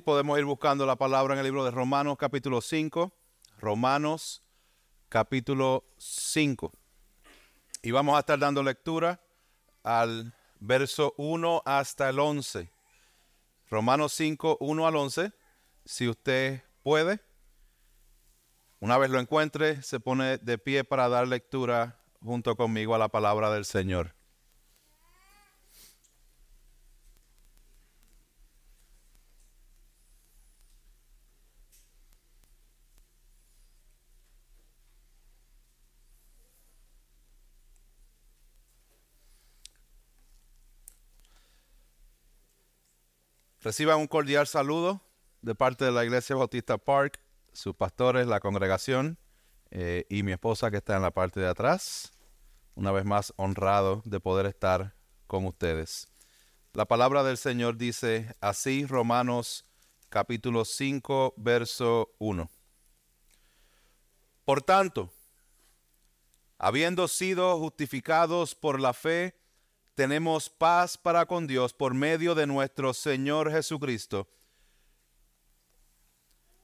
Podemos ir buscando la palabra en el libro de Romanos capítulo 5. Romanos capítulo 5. Y vamos a estar dando lectura al verso 1 hasta el 11. Romanos 5, 1 al 11. Si usted puede, una vez lo encuentre, se pone de pie para dar lectura junto conmigo a la palabra del Señor. Reciban un cordial saludo de parte de la Iglesia Bautista Park, sus pastores, la congregación eh, y mi esposa que está en la parte de atrás. Una vez más honrado de poder estar con ustedes. La palabra del Señor dice así, Romanos capítulo 5, verso 1. Por tanto, habiendo sido justificados por la fe, tenemos paz para con Dios por medio de nuestro Señor Jesucristo,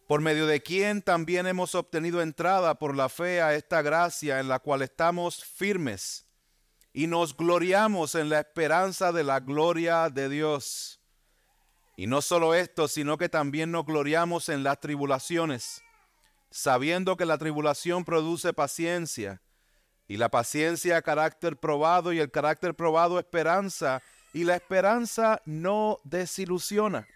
por medio de quien también hemos obtenido entrada por la fe a esta gracia en la cual estamos firmes y nos gloriamos en la esperanza de la gloria de Dios. Y no solo esto, sino que también nos gloriamos en las tribulaciones, sabiendo que la tribulación produce paciencia y la paciencia, carácter probado, y el carácter probado, esperanza, y la esperanza no desilusiona.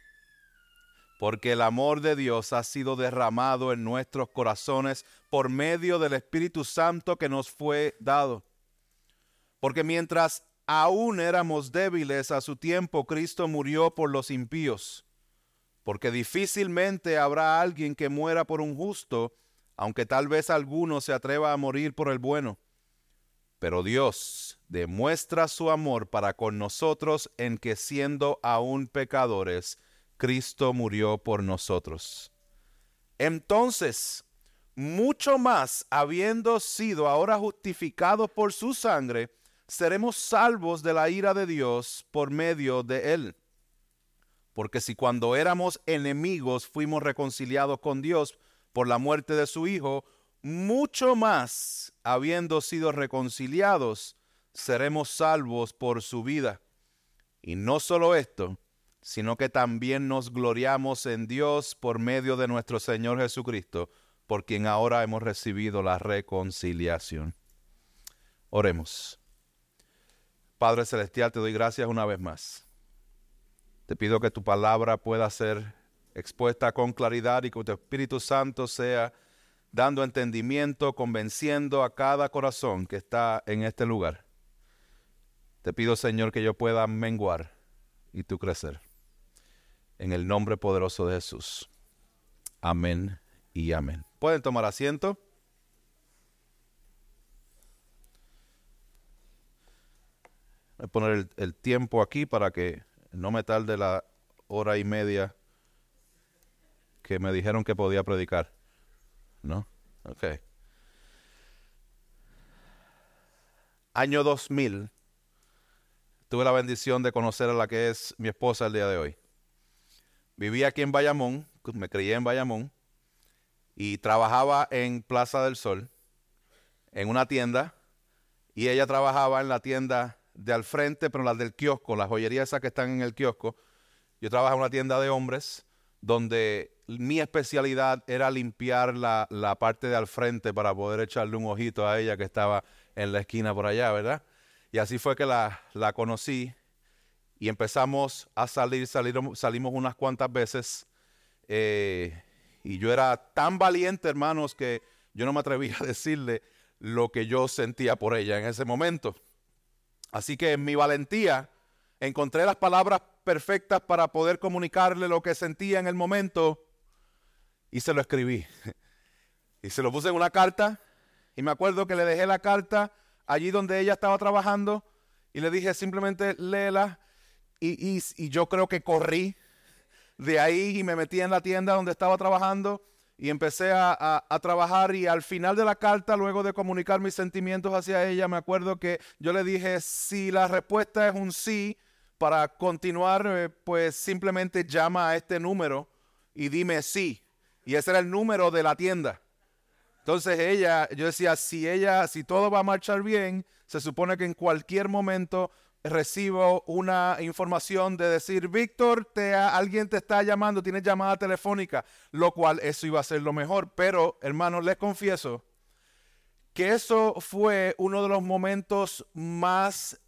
Porque el amor de Dios ha sido derramado en nuestros corazones por medio del Espíritu Santo que nos fue dado. Porque mientras aún éramos débiles a su tiempo, Cristo murió por los impíos. Porque difícilmente habrá alguien que muera por un justo, aunque tal vez alguno se atreva a morir por el bueno. Pero Dios demuestra su amor para con nosotros en que siendo aún pecadores, Cristo murió por nosotros. Entonces, mucho más, habiendo sido ahora justificados por su sangre, seremos salvos de la ira de Dios por medio de él. Porque si cuando éramos enemigos fuimos reconciliados con Dios por la muerte de su Hijo, mucho más, habiendo sido reconciliados, seremos salvos por su vida. Y no solo esto, sino que también nos gloriamos en Dios por medio de nuestro Señor Jesucristo, por quien ahora hemos recibido la reconciliación. Oremos. Padre Celestial, te doy gracias una vez más. Te pido que tu palabra pueda ser expuesta con claridad y que tu Espíritu Santo sea dando entendimiento, convenciendo a cada corazón que está en este lugar. Te pido, Señor, que yo pueda menguar y tú crecer. En el nombre poderoso de Jesús. Amén y amén. ¿Pueden tomar asiento? Voy a poner el, tiempo aquí para que no me tarde la hora y media que me dijeron que podía predicar. ¿No? Ok. Año 2000. Tuve la bendición de conocer a la que es mi esposa el día de hoy. Vivía aquí en Bayamón, me crié en Bayamón y trabajaba en Plaza del Sol, en una tienda, y ella trabajaba en la tienda de al frente, pero la del kiosco, las joyerías esas que están en el kiosco. Yo trabajaba en una tienda de hombres donde mi especialidad era limpiar la, parte de al frente para poder echarle un ojito a ella que estaba en la esquina por allá, ¿verdad? Y así fue que la, conocí y empezamos a salir, salimos unas cuantas veces. Eh, y yo era tan valiente, hermanos, que yo no me atrevía a decirle lo que yo sentía por ella en ese momento. Así que en mi valentía encontré las palabras perfectas para poder comunicarle lo que sentía en el momento y se lo escribí. Y se lo puse en una carta y me acuerdo que le dejé la carta allí donde ella estaba trabajando y le dije simplemente léela y, y, yo creo que corrí de ahí y me metí en la tienda donde estaba trabajando y empecé a, a, trabajar y al final de la carta, luego de comunicar mis sentimientos hacia ella, me acuerdo que yo le dije, si la respuesta es un sí, para continuar, eh, pues simplemente llama a este número y dime sí. Y ese era el número de la tienda. Entonces ella, yo decía, si ella, si todo va a marchar bien, se supone que en cualquier momento recibo una información de decir, Víctor, te, alguien te está llamando, tienes llamada telefónica, lo cual eso iba a ser lo mejor. Pero, hermanos, les confieso que eso fue uno de los momentos más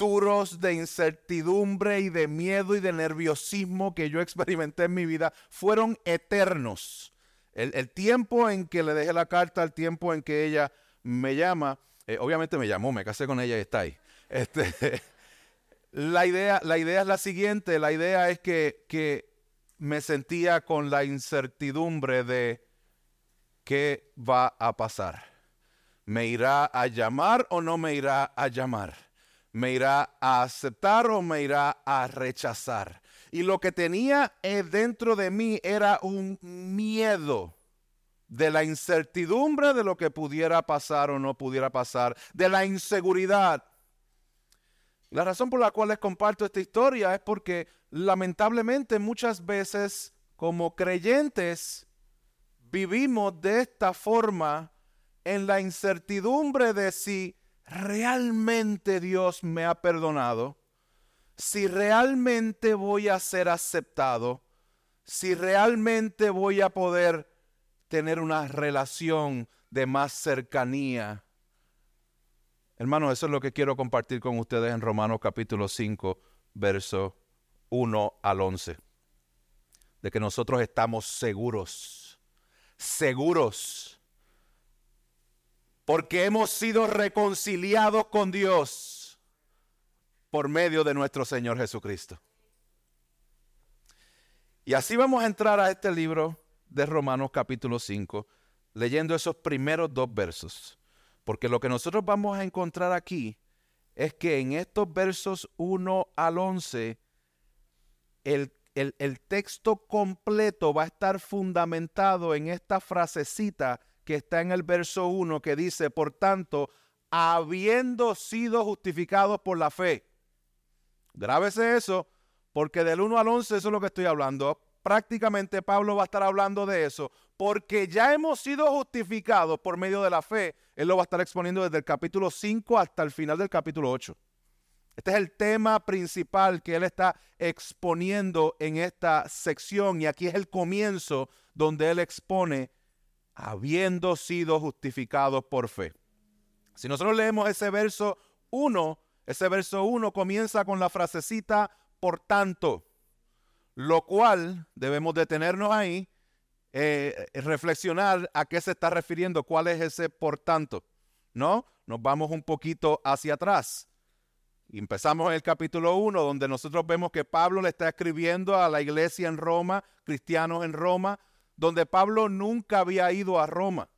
de incertidumbre y de miedo y de nerviosismo que yo experimenté en mi vida. Fueron eternos. El, tiempo en que le dejé la carta, el tiempo en que ella me llama, eh, obviamente me llamó, me casé con ella y está ahí. Este, la, idea, la idea es la siguiente, la idea es que, que me sentía con la incertidumbre de qué va a pasar. ¿Me irá a llamar o no me irá a llamar? ¿Me irá a aceptar o me irá a rechazar? Y lo que tenía eh, dentro de mí era un miedo de la incertidumbre de lo que pudiera pasar o no pudiera pasar, de la inseguridad. La razón por la cual les comparto esta historia es porque lamentablemente muchas veces como creyentes vivimos de esta forma en la incertidumbre de si realmente Dios me ha perdonado si realmente voy a ser aceptado, si realmente voy a poder tener una relación de más cercanía. Hermano, eso es lo que quiero compartir con ustedes en Romanos capítulo 5, verso 1 al 11. De que nosotros estamos seguros, seguros, porque hemos sido reconciliados con Dios por medio de nuestro Señor Jesucristo. Y así vamos a entrar a este libro de Romanos capítulo 5, leyendo esos primeros dos versos. Porque lo que nosotros vamos a encontrar aquí es que en estos versos 1 al 11, el, el, el, texto completo va a estar fundamentado en esta frasecita que está en el verso 1 que dice, por tanto, habiendo sido justificados por la fe. Grábese eso, porque del 1 al 11 eso es lo que estoy hablando. Prácticamente Pablo va a estar hablando de eso, porque ya hemos sido justificados por medio de la fe. Él lo va a estar exponiendo desde el capítulo 5 hasta el final del capítulo 8. Este es el tema principal que él está exponiendo en esta sección y aquí es el comienzo donde él expone habiendo sido justificados por fe. Si nosotros leemos ese verso 1, ese verso 1 comienza con la frasecita por tanto, lo cual debemos detenernos ahí, eh, reflexionar a qué se está refiriendo, cuál es ese por tanto, ¿no? Nos vamos un poquito hacia atrás. empezamos en el capítulo 1, donde nosotros vemos que Pablo le está escribiendo a la iglesia en Roma, cristianos en Roma, donde Pablo nunca había ido a Roma.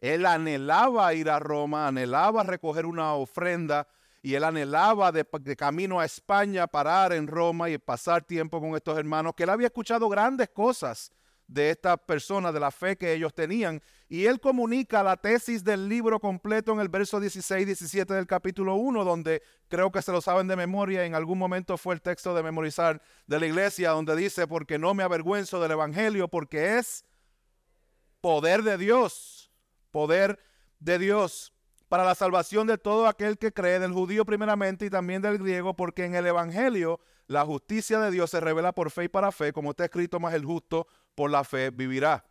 Él anhelaba ir a Roma, anhelaba recoger una ofrenda, y él anhelaba de, camino a España parar en Roma y pasar tiempo con estos hermanos, que él había escuchado grandes cosas de estas personas, de la fe que ellos tenían. Y él comunica la tesis del libro completo en el verso 16, 17 del capítulo 1, donde creo que se lo saben de memoria, en algún momento fue el texto de memorizar de la iglesia, donde dice, porque no me avergüenzo del Evangelio, porque es poder de Dios, poder de Dios para la salvación de todo aquel que cree, del judío primeramente y también del griego, porque en el Evangelio la justicia de Dios se revela por fe y para fe, como está escrito, más el justo por la fe vivirá.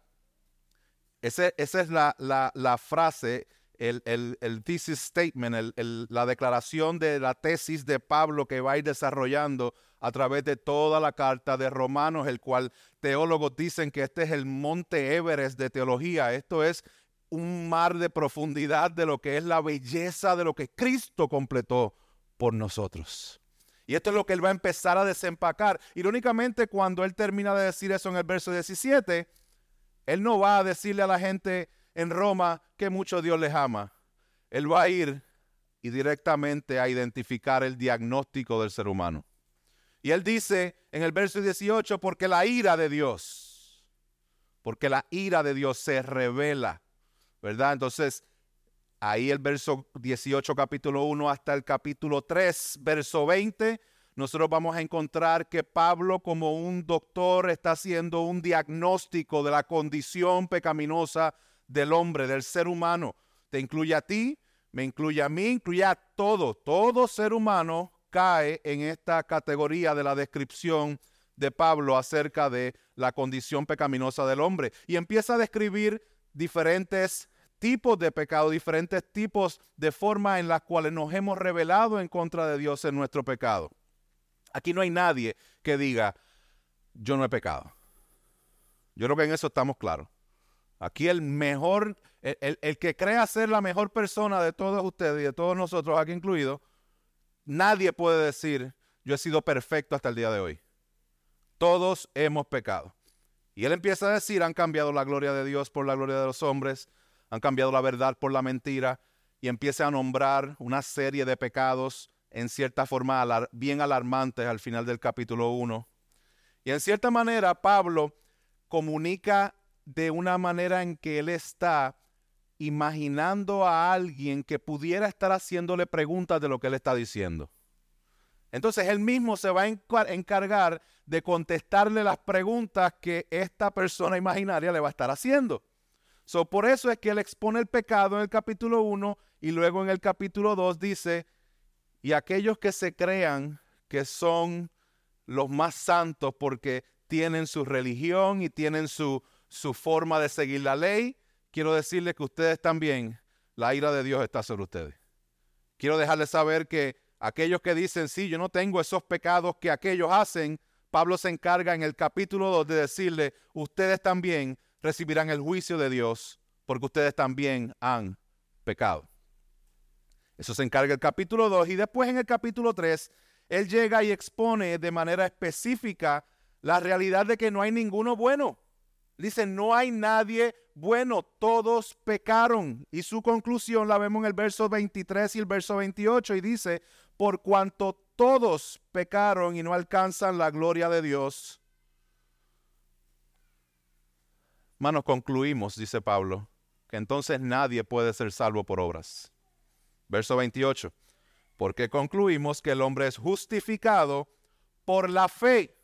esa es la, frase, el, el, thesis statement, la declaración de la tesis de Pablo que va a ir desarrollando a través de toda la carta de Romanos, el cual teólogos dicen que este es el monte Everest de teología. Esto es un mar de profundidad de lo que es la belleza de lo que Cristo completó por nosotros. Y esto es lo que él va a empezar a desempacar. Irónicamente, cuando él termina de decir eso en el verso 17, él no va a decirle a la gente en Roma que mucho Dios les ama. Él va a ir y directamente a identificar el diagnóstico del ser humano. Y él dice en el verso 18, porque la ira de Dios, porque la ira de Dios se revela ¿verdad? Entonces, ahí el verso 18, capítulo 1, hasta el capítulo 3, verso 20, nosotros vamos a encontrar que Pablo como un doctor está haciendo un diagnóstico de la condición pecaminosa del hombre, del ser humano. Te incluye a ti, me incluye a mí, incluye a todo. Todo ser humano cae en esta categoría de la descripción de Pablo acerca de la condición pecaminosa del hombre. Y empieza a describir diferentes tipos de pecado, diferentes tipos de formas en las cuales nos hemos revelado en contra de Dios en nuestro pecado. Aquí no hay nadie que diga, yo no he pecado. Yo creo que en eso estamos claros. Aquí el mejor, el, el, que crea ser la mejor persona de todos ustedes y de todos nosotros aquí incluidos, nadie puede decir, yo he sido perfecto hasta el día de hoy. Todos hemos pecado. Y él empieza a decir, han cambiado la gloria de Dios por la gloria de los hombres, han cambiado la verdad por la mentira, y empieza a nombrar una serie de pecados en cierta forma bien alarmantes al final del capítulo 1. Y en cierta manera Pablo comunica de una manera en que él está imaginando a alguien que pudiera estar haciéndole preguntas de lo que él está diciendo. Entonces él mismo se va a encargar de contestarle las preguntas que esta persona imaginaria le va a estar haciendo. So, por eso es que él expone el pecado en el capítulo 1 y luego en el capítulo 2 dice, y aquellos que se crean que son los más santos porque tienen su religión y tienen su, su forma de seguir la ley, quiero decirles que ustedes también, la ira de Dios está sobre ustedes. Quiero dejarles saber que aquellos que dicen, sí, yo no tengo esos pecados que aquellos hacen, Pablo se encarga en el capítulo 2 de decirle, ustedes también recibirán el juicio de Dios porque ustedes también han pecado. Eso se encarga el capítulo 2 y después en el capítulo 3, él llega y expone de manera específica la realidad de que no hay ninguno bueno. Dice, no hay nadie bueno, todos pecaron. Y su conclusión la vemos en el verso 23 y el verso 28 y dice, por cuanto todos pecaron y no alcanzan la gloria de Dios. Manos, concluimos, dice Pablo, que entonces nadie puede ser salvo por obras. Verso 28, porque concluimos que el hombre es justificado por la fe,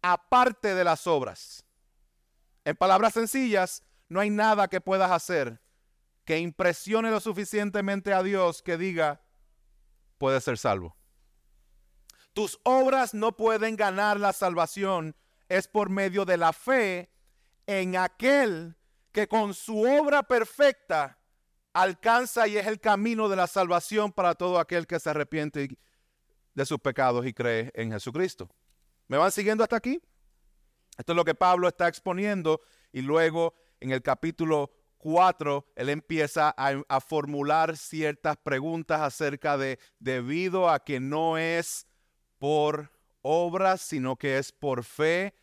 aparte de las obras. En palabras sencillas, no hay nada que puedas hacer que impresione lo suficientemente a Dios que diga, puede ser salvo. Tus obras no pueden ganar la salvación, es por medio de la fe en aquel que con su obra perfecta alcanza y es el camino de la salvación para todo aquel que se arrepiente de sus pecados y cree en Jesucristo. ¿Me van siguiendo hasta aquí? Esto es lo que Pablo está exponiendo y luego en el capítulo 4 él empieza a, formular ciertas preguntas acerca de debido a que no es por obras, sino que es por fe.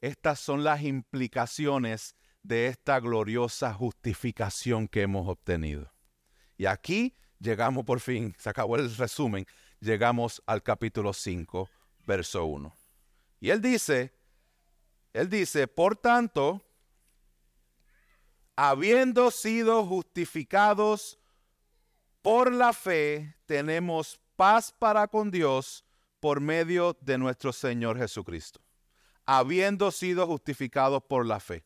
Estas son las implicaciones de esta gloriosa justificación que hemos obtenido. Y aquí llegamos por fin, se acabó el resumen, llegamos al capítulo 5, verso 1. Y él dice, él dice, por tanto, habiendo sido justificados por la fe, tenemos paz para con Dios por medio de nuestro Señor Jesucristo. Habiendo sido justificados por la fe.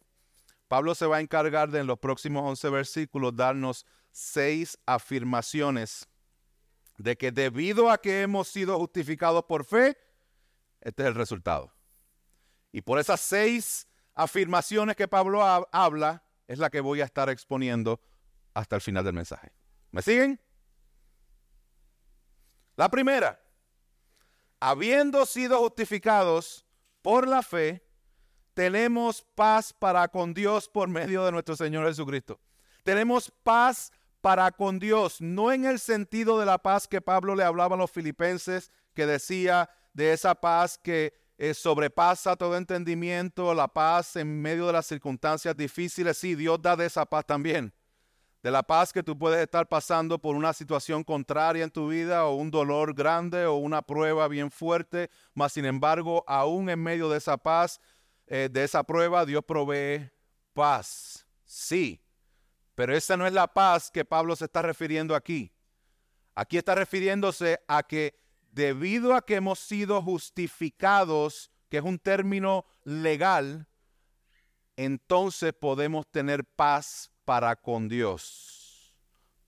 Pablo se va a encargar de en los próximos 11 versículos darnos seis afirmaciones de que debido a que hemos sido justificados por fe, este es el resultado. Y por esas seis afirmaciones que Pablo habla, es la que voy a estar exponiendo hasta el final del mensaje. ¿Me siguen? La primera, habiendo sido justificados por la fe, tenemos paz para con Dios por medio de nuestro Señor Jesucristo. Tenemos paz para con Dios, no en el sentido de la paz que Pablo le hablaba a los filipenses, que decía de esa paz que eh, sobrepasa todo entendimiento, la paz en medio de las circunstancias difíciles. Sí, Dios da de esa paz también. De la paz que tú puedes estar pasando por una situación contraria en tu vida o un dolor grande o una prueba bien fuerte, mas sin embargo, aún en medio de esa paz, eh, de esa prueba, Dios provee paz. Sí, pero esa no es la paz que Pablo se está refiriendo aquí. Aquí está refiriéndose a que debido a que hemos sido justificados, que es un término legal, entonces podemos tener paz para con Dios.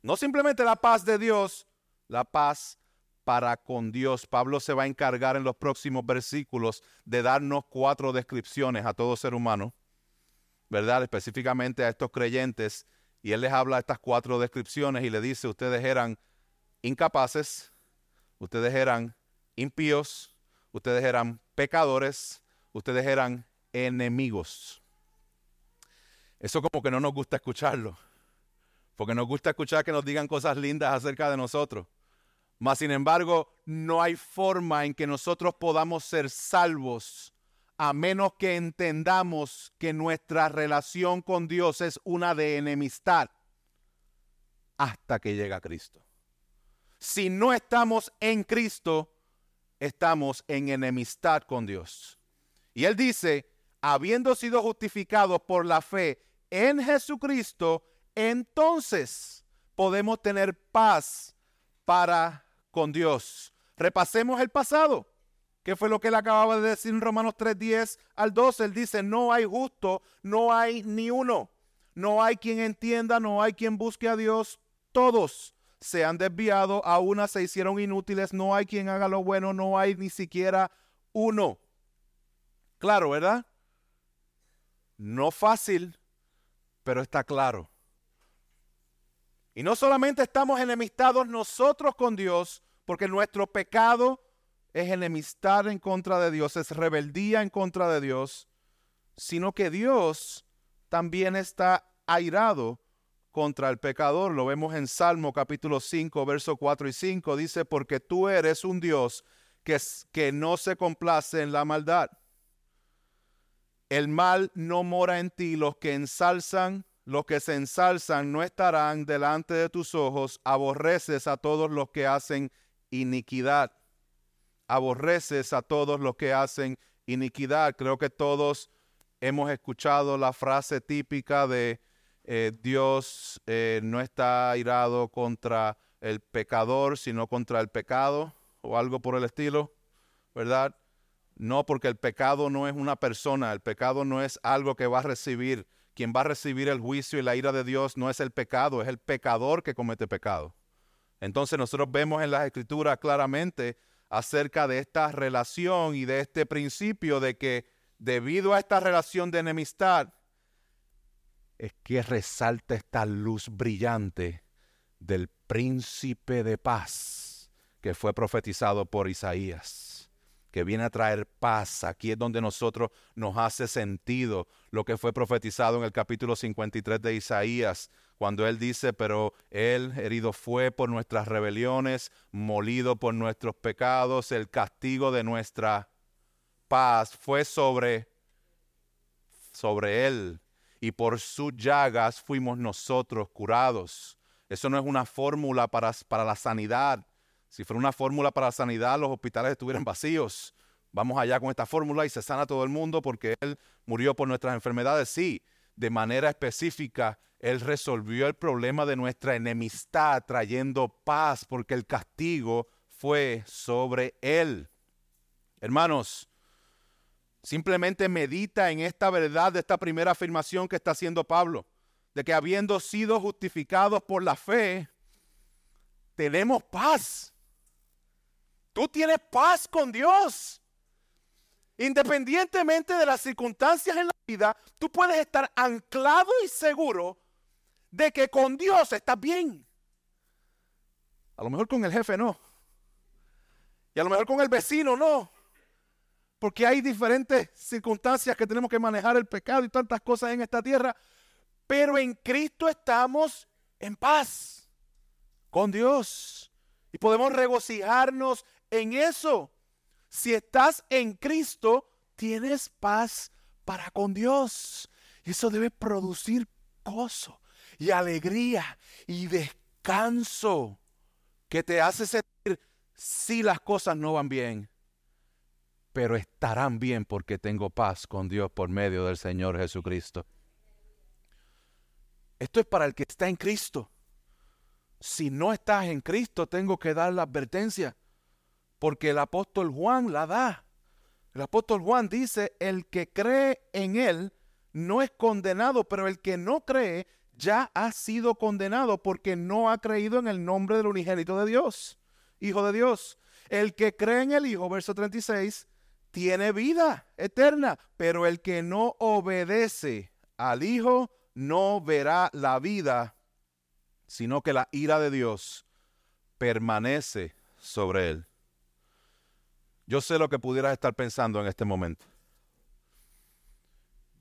No simplemente la paz de Dios, la paz para con Dios. Pablo se va a encargar en los próximos versículos de darnos cuatro descripciones a todo ser humano, ¿verdad? Específicamente a estos creyentes. Y él les habla estas cuatro descripciones y le dice, ustedes eran incapaces, ustedes eran impíos, ustedes eran pecadores, ustedes eran enemigos. Eso como que no nos gusta escucharlo, porque nos gusta escuchar que nos digan cosas lindas acerca de nosotros. Mas, sin embargo, no hay forma en que nosotros podamos ser salvos a menos que entendamos que nuestra relación con Dios es una de enemistad hasta que llega Cristo. Si no estamos en Cristo, estamos en enemistad con Dios. Y él dice, habiendo sido justificados por la fe en Jesucristo, entonces podemos tener paz para con Dios. Repasemos el pasado. ¿Qué fue lo que él acababa de decir en Romanos 3:10 al 12? Él dice, no hay justo, no hay ni uno. No hay quien entienda, no hay quien busque a Dios. Todos se han desviado, a se hicieron inútiles, no hay quien haga lo bueno, no hay ni siquiera uno. Claro, ¿verdad? No fácil, pero está claro. Y no solamente estamos enemistados nosotros con Dios, porque nuestro pecado es enemistad en contra de Dios, es rebeldía en contra de Dios, sino que Dios también está airado contra el pecador. Lo vemos en Salmo capítulo 5, verso 4 y 5. Dice, porque tú eres un Dios que, que no se complace en la maldad. El mal no mora en ti, los que ensalzan los que se ensalzan no estarán delante de tus ojos, aborreces a todos los que hacen iniquidad. Aborreces a todos los que hacen iniquidad. Creo que todos hemos escuchado la frase típica de eh, Dios eh, no está airado contra el pecador, sino contra el pecado o algo por el estilo, ¿verdad? No, porque el pecado no es una persona, el pecado no es algo que va a recibir quien va a recibir el juicio y la ira de Dios no es el pecado, es el pecador que comete pecado. Entonces nosotros vemos en las escrituras claramente acerca de esta relación y de este principio de que debido a esta relación de enemistad es que resalta esta luz brillante del príncipe de paz que fue profetizado por Isaías que viene a traer paz. Aquí es donde nosotros nos hace sentido lo que fue profetizado en el capítulo 53 de Isaías, cuando él dice, pero él herido fue por nuestras rebeliones, molido por nuestros pecados, el castigo de nuestra paz fue sobre sobre él y por sus llagas fuimos nosotros curados. Eso no es una fórmula para, para la sanidad, si fuera una fórmula para la sanidad, los hospitales estuvieran vacíos. Vamos allá con esta fórmula y se sana todo el mundo porque Él murió por nuestras enfermedades. Sí, de manera específica, Él resolvió el problema de nuestra enemistad trayendo paz porque el castigo fue sobre Él. Hermanos, simplemente medita en esta verdad de esta primera afirmación que está haciendo Pablo, de que habiendo sido justificados por la fe, tenemos paz Tú tienes paz con Dios. Independientemente de las circunstancias en la vida, tú puedes estar anclado y seguro de que con Dios estás bien. A lo mejor con el jefe no. Y a lo mejor con el vecino no. Porque hay diferentes circunstancias que tenemos que manejar el pecado y tantas cosas en esta tierra. Pero en Cristo estamos en paz con Dios. Y podemos regocijarnos en eso. Si estás en Cristo, tienes paz para con Dios. Y eso debe producir gozo y alegría y descanso que te hace sentir si las cosas no van bien, pero estarán bien porque tengo paz con Dios por medio del Señor Jesucristo. Esto es para el que está en Cristo. Si no estás en Cristo, tengo que dar la advertencia porque el apóstol Juan la da. El apóstol Juan dice, el que cree en él no es condenado, pero el que no cree ya ha sido condenado porque no ha creído en el nombre del unigénito de Dios, Hijo de Dios. El que cree en el Hijo, verso 36, tiene vida eterna, pero el que no obedece al Hijo no verá la vida, sino que la ira de Dios permanece sobre él. Yo sé lo que pudieras estar pensando en este momento.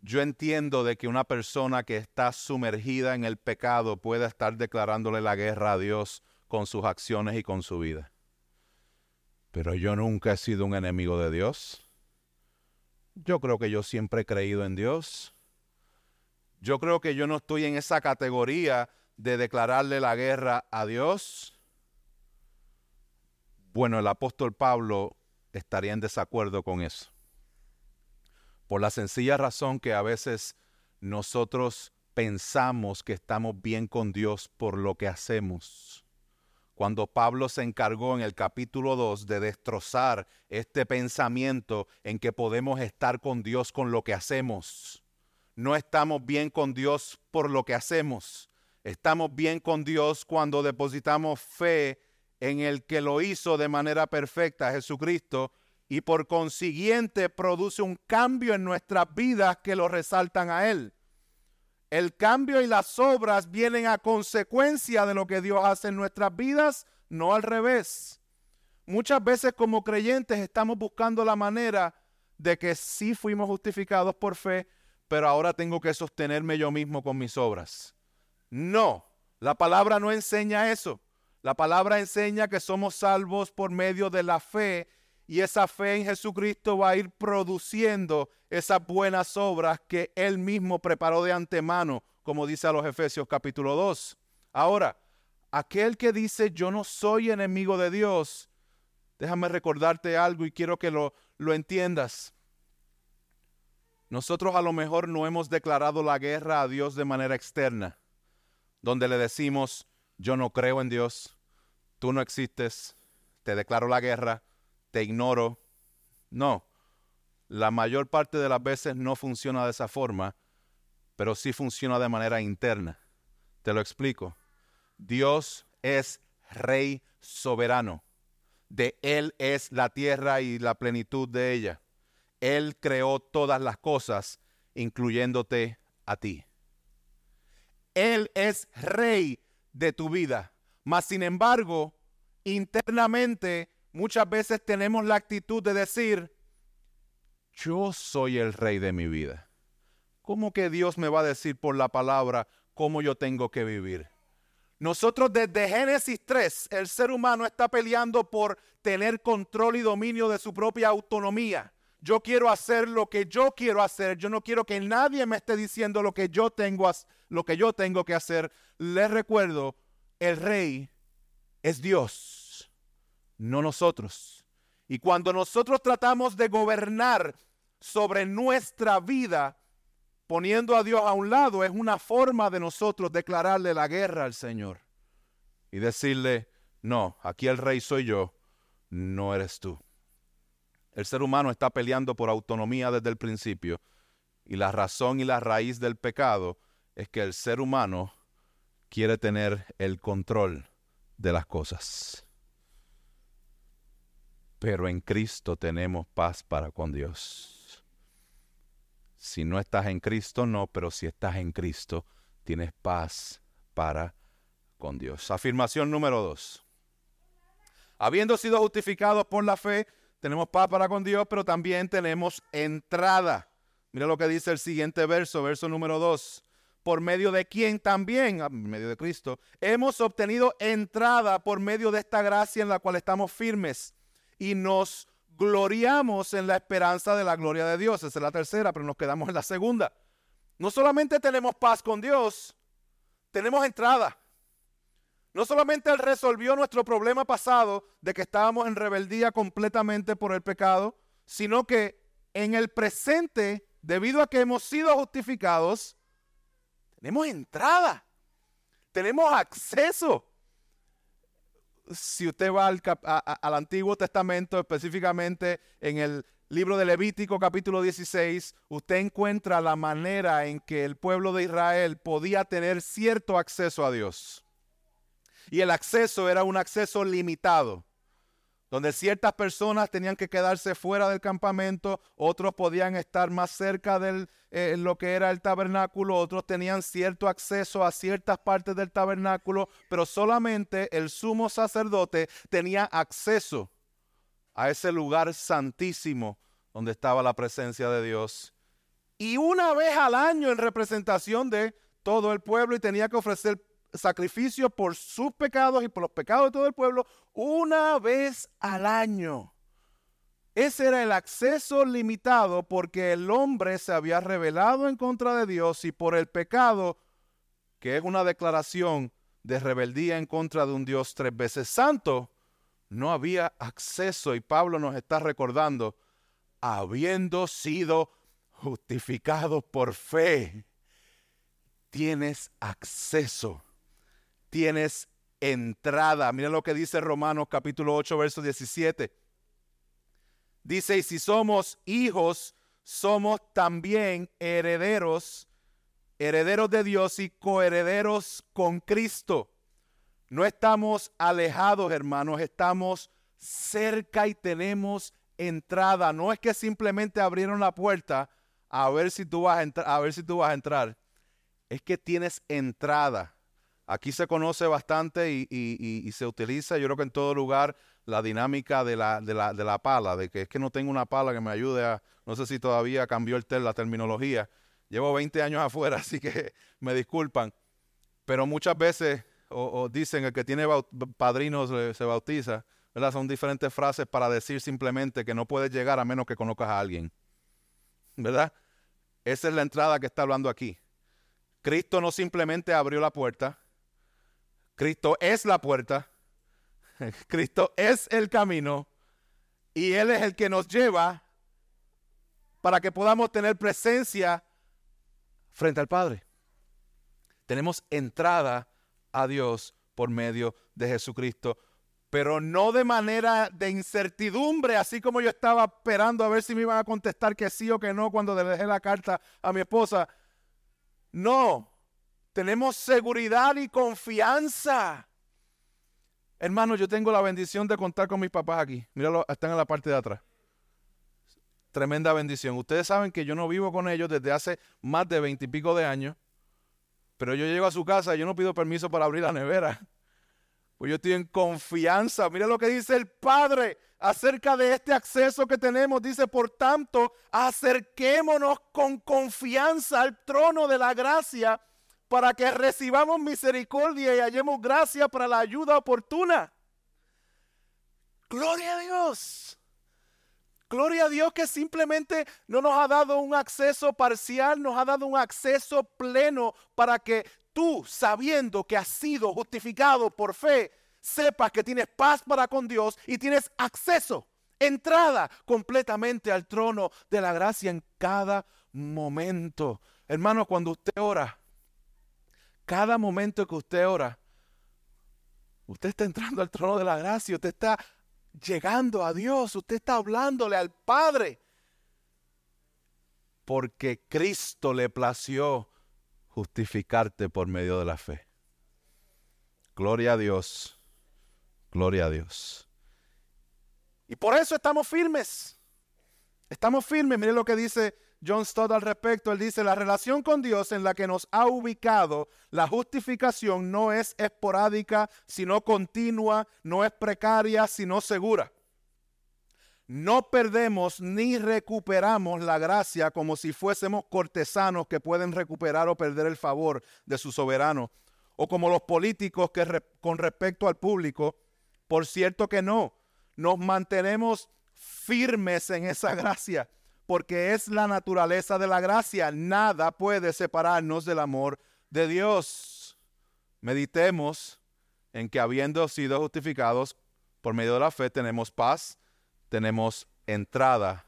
Yo entiendo de que una persona que está sumergida en el pecado pueda estar declarándole la guerra a Dios con sus acciones y con su vida. Pero yo nunca he sido un enemigo de Dios. Yo creo que yo siempre he creído en Dios. Yo creo que yo no estoy en esa categoría de declararle la guerra a Dios. Bueno, el apóstol Pablo estaría en desacuerdo con eso por la sencilla razón que a veces nosotros pensamos que estamos bien con Dios por lo que hacemos. Cuando Pablo se encargó en el capítulo 2 de destrozar este pensamiento en que podemos estar con Dios con lo que hacemos. No estamos bien con Dios por lo que hacemos. Estamos bien con Dios cuando depositamos fe en el que lo hizo de manera perfecta, Jesucristo, y por consiguiente produce un cambio en nuestras vidas que lo resaltan a Él. El cambio y las obras vienen a consecuencia de lo que Dios hace en nuestras vidas, no al revés. Muchas veces como creyentes estamos buscando la manera de que sí fuimos justificados por fe, pero ahora tengo que sostenerme yo mismo con mis obras. No, la palabra no enseña eso. La palabra enseña que somos salvos por medio de la fe y esa fe en Jesucristo va a ir produciendo esas buenas obras que Él mismo preparó de antemano, como dice a los Efesios capítulo 2. Ahora, aquel que dice yo no soy enemigo de Dios, déjame recordarte algo y quiero que lo, lo entiendas. Nosotros a lo mejor no hemos declarado la guerra a Dios de manera externa, donde le decimos, yo no creo en Dios, tú no existes, te declaro la guerra, te ignoro. No, la mayor parte de las veces no funciona de esa forma, pero sí funciona de manera interna. Te lo explico. Dios es rey soberano. De Él es la tierra y la plenitud de ella. Él creó todas las cosas, incluyéndote a ti. Él es rey de tu vida. Mas, sin embargo, internamente muchas veces tenemos la actitud de decir, yo soy el rey de mi vida. ¿Cómo que Dios me va a decir por la palabra cómo yo tengo que vivir? Nosotros desde Génesis 3, el ser humano está peleando por tener control y dominio de su propia autonomía. Yo quiero hacer lo que yo quiero hacer. Yo no quiero que nadie me esté diciendo lo que yo tengo, lo que yo tengo que hacer. Les recuerdo, el rey es Dios no nosotros. Y cuando nosotros tratamos de gobernar sobre nuestra vida, poniendo a Dios a un lado, es una forma de nosotros declararle la guerra al Señor y decirle, no, aquí el rey soy yo, no eres tú. El ser humano está peleando por autonomía desde el principio y la razón y la raíz del pecado es que el ser humano quiere tener el control de las cosas pero en Cristo tenemos paz para con Dios. Si no estás en Cristo, no, pero si estás en Cristo, tienes paz para con Dios. Afirmación número dos. Habiendo sido justificados por la fe, tenemos paz para con Dios, pero también tenemos entrada. Mira lo que dice el siguiente verso, verso número dos. Por medio de quien también, a medio de Cristo, hemos obtenido entrada por medio de esta gracia en la cual estamos firmes y nos gloriamos en la esperanza de la gloria de Dios. Esa es la tercera, pero nos quedamos en la segunda. No solamente tenemos paz con Dios, tenemos entrada. No solamente Él resolvió nuestro problema pasado de que estábamos en rebeldía completamente por el pecado, sino que en el presente, debido a que hemos sido justificados, tenemos entrada, tenemos acceso si usted va al, al Antiguo Testamento, específicamente en el libro de Levítico capítulo 16, usted encuentra la manera en que el pueblo de Israel podía tener cierto acceso a Dios. Y el acceso era un acceso limitado donde ciertas personas tenían que quedarse fuera del campamento, otros podían estar más cerca de eh, lo que era el tabernáculo, otros tenían cierto acceso a ciertas partes del tabernáculo, pero solamente el sumo sacerdote tenía acceso a ese lugar santísimo donde estaba la presencia de Dios. Y una vez al año en representación de todo el pueblo y tenía que ofrecer sacrificio por sus pecados y por los pecados de todo el pueblo una vez al año. Ese era el acceso limitado porque el hombre se había rebelado en contra de Dios y por el pecado, que es una declaración de rebeldía en contra de un Dios tres veces santo, no había acceso. Y Pablo nos está recordando, habiendo sido justificados por fe, tienes acceso tienes entrada. Mira lo que dice Romanos capítulo 8, verso 17. Dice, y si somos hijos, somos también herederos, herederos de Dios y coherederos con Cristo. No estamos alejados, hermanos, estamos cerca y tenemos entrada. No es que simplemente abrieron la puerta a ver si tú vas a, a ver si tú vas a entrar. Es que tienes entrada. Aquí se conoce bastante y, se utiliza, yo creo que en todo lugar, la dinámica de la, pala, de que es que no tengo una pala que me ayude a, no sé si todavía cambió el la terminología. Llevo 20 años afuera, así que me disculpan. Pero muchas veces o, dicen el que tiene padrinos se bautiza, ¿verdad? Son diferentes frases para decir simplemente que no puedes llegar a menos que conozcas a alguien. ¿Verdad? Esa es la entrada que está hablando aquí. Cristo no simplemente abrió la puerta, Cristo es la puerta, Cristo es el camino y Él es el que nos lleva para que podamos tener presencia frente al Padre. Tenemos entrada a Dios por medio de Jesucristo, pero no de manera de incertidumbre, así como yo estaba esperando a ver si me iban a contestar que sí o que no cuando le dejé la carta a mi esposa. No, tenemos seguridad y confianza. Hermano, yo tengo la bendición de contar con mis papás aquí. Míralo, están en la parte de atrás. Tremenda bendición. Ustedes saben que yo no vivo con ellos desde hace más de veintipico de años. Pero yo llego a su casa y yo no pido permiso para abrir la nevera. Pues yo estoy en confianza. Mira lo que dice el Padre acerca de este acceso que tenemos. Dice, por tanto, acerquémonos con confianza al trono de la gracia para que recibamos misericordia y hallemos gracia para la ayuda oportuna. Gloria a Dios. Gloria a Dios que simplemente no nos ha dado un acceso parcial, nos ha dado un acceso pleno para que tú, sabiendo que has sido justificado por fe, sepas que tienes paz para con Dios y tienes acceso, entrada completamente al trono de la gracia en cada momento. Hermano, cuando usted ora, cada momento que usted ora, usted está entrando al trono de la gracia, usted está llegando a Dios, usted está hablándole al Padre. Porque Cristo le plació justificarte por medio de la fe. Gloria a Dios, gloria a Dios. Y por eso estamos firmes. Estamos firmes. Mire lo que dice John Stott al respecto, él dice, la relación con Dios en la que nos ha ubicado la justificación no es esporádica, sino continua, no es precaria, sino segura. No perdemos ni recuperamos la gracia como si fuésemos cortesanos que pueden recuperar o perder el favor de su soberano, o como los políticos que con respecto al público, por cierto que no, nos mantenemos firmes en esa gracia porque es la naturaleza de la gracia. Nada puede separarnos del amor de Dios. Meditemos en que habiendo sido justificados por medio de la fe, tenemos paz, tenemos entrada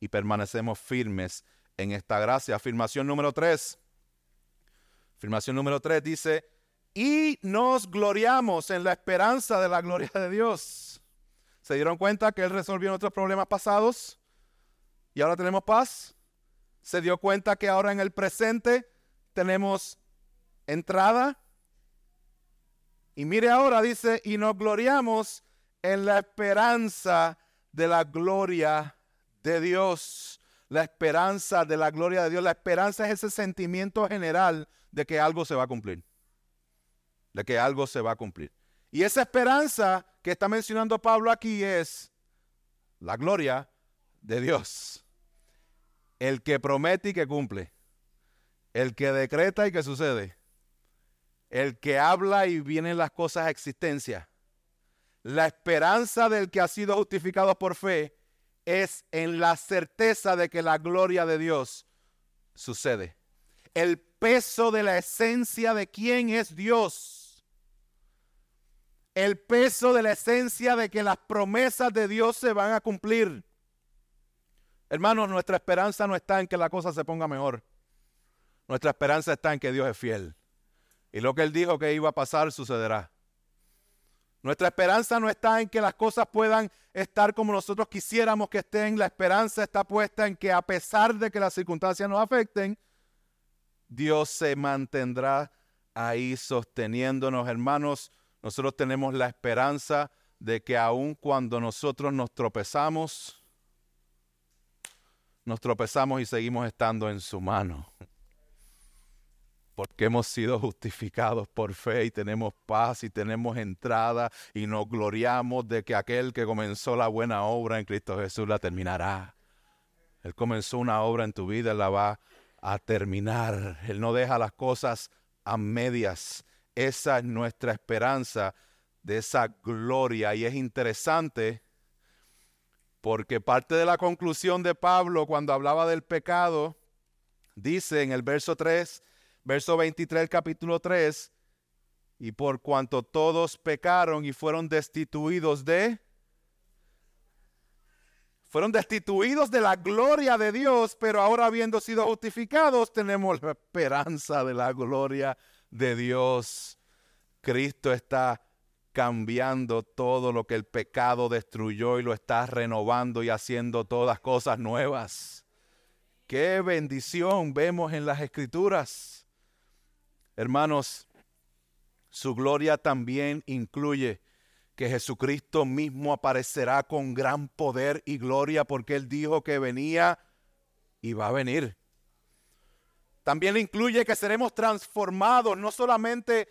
y permanecemos firmes en esta gracia. Afirmación número tres. Afirmación número tres dice, y nos gloriamos en la esperanza de la gloria de Dios. ¿Se dieron cuenta que Él resolvió nuestros problemas pasados y ahora tenemos paz? ¿Se dio cuenta que ahora en el presente tenemos entrada? Y mire ahora, dice, y nos gloriamos en la esperanza de la gloria de Dios. La esperanza de la gloria de Dios. La esperanza es ese sentimiento general de que algo se va a cumplir de que algo se va a cumplir. Y esa esperanza que está mencionando Pablo aquí es la gloria de Dios. El que promete y que cumple. El que decreta y que sucede. El que habla y vienen las cosas a existencia. La esperanza del que ha sido justificado por fe es en la certeza de que la gloria de Dios sucede. El peso de la esencia de quién es Dios el peso de la esencia de que las promesas de Dios se van a cumplir. Hermanos, nuestra esperanza no está en que la cosa se ponga mejor. Nuestra esperanza está en que Dios es fiel. Y lo que Él dijo que iba a pasar sucederá. Nuestra esperanza no está en que las cosas puedan estar como nosotros quisiéramos que estén. La esperanza está puesta en que a pesar de que las circunstancias nos afecten, Dios se mantendrá ahí sosteniéndonos, hermanos. Nosotros tenemos la esperanza de que aun cuando nosotros nos tropezamos, nos tropezamos y seguimos estando en su mano. Porque hemos sido justificados por fe y tenemos paz y tenemos entrada y nos gloriamos de que aquel que comenzó la buena obra en Cristo Jesús la terminará. Él comenzó una obra en tu vida, la va a terminar. Él no deja las cosas a medias. Esa es nuestra esperanza de esa gloria. Y es interesante porque parte de la conclusión de Pablo cuando hablaba del pecado, dice en el verso 3, verso 23, capítulo 3, y por cuanto todos pecaron y fueron destituidos de, fueron destituidos de la gloria de Dios, pero ahora habiendo sido justificados, tenemos la esperanza de la gloria de Dios. Cristo está cambiando todo lo que el pecado destruyó y lo está renovando y haciendo todas cosas nuevas. Qué bendición vemos en las escrituras. Hermanos, su gloria también incluye que Jesucristo mismo aparecerá con gran poder y gloria porque Él dijo que venía y va a venir. También incluye que seremos transformados, no solamente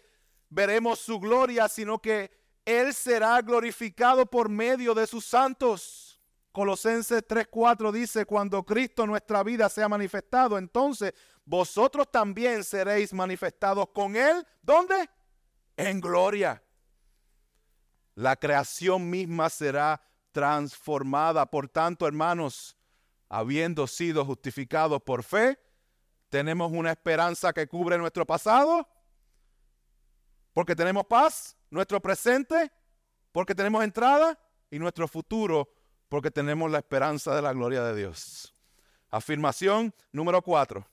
veremos su gloria, sino que Él será glorificado por medio de sus santos. Colosenses 3:4 dice, cuando Cristo nuestra vida sea manifestado, entonces vosotros también seréis manifestados con Él. ¿Dónde? En gloria. La creación misma será transformada. Por tanto, hermanos, habiendo sido justificados por fe, tenemos una esperanza que cubre nuestro pasado, porque tenemos paz, nuestro presente, porque tenemos entrada, y nuestro futuro, porque tenemos la esperanza de la gloria de Dios. Afirmación número cuatro.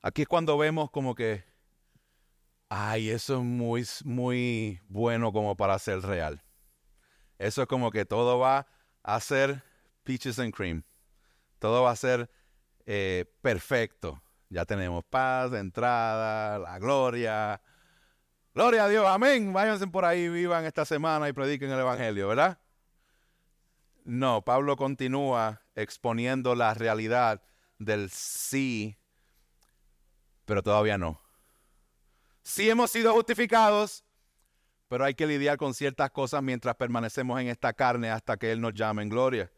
Aquí es cuando vemos como que, ay, eso es muy, muy bueno como para ser real. Eso es como que todo va a ser peaches and cream todo va a ser eh, perfecto. Ya tenemos paz, entrada, la gloria. Gloria a Dios, amén. Váyanse por ahí, vivan esta semana y prediquen el Evangelio, ¿verdad? No, Pablo continúa exponiendo la realidad del sí, pero todavía no. Sí hemos sido justificados, pero hay que lidiar con ciertas cosas mientras permanecemos en esta carne hasta que Él nos llame en gloria.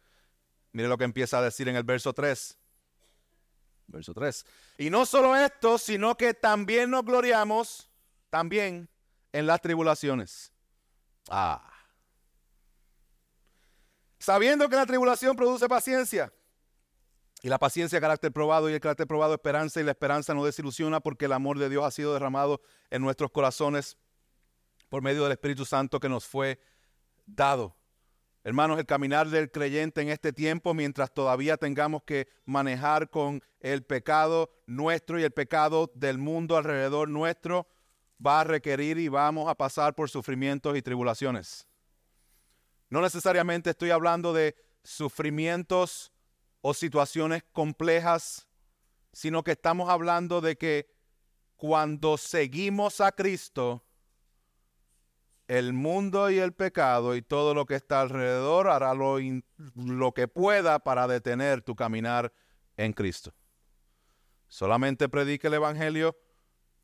Mire lo que empieza a decir en el verso 3. Verso 3. Y no solo esto, sino que también nos gloriamos, también en las tribulaciones. Ah. Sabiendo que la tribulación produce paciencia. Y la paciencia carácter probado y el carácter probado esperanza y la esperanza no desilusiona porque el amor de Dios ha sido derramado en nuestros corazones por medio del Espíritu Santo que nos fue dado. Hermanos, el caminar del creyente en este tiempo, mientras todavía tengamos que manejar con el pecado nuestro y el pecado del mundo alrededor nuestro, va a requerir y vamos a pasar por sufrimientos y tribulaciones. No necesariamente estoy hablando de sufrimientos o situaciones complejas, sino que estamos hablando de que cuando seguimos a Cristo, el mundo y el pecado y todo lo que está alrededor hará lo, lo, que pueda para detener tu caminar en Cristo. Solamente predique el Evangelio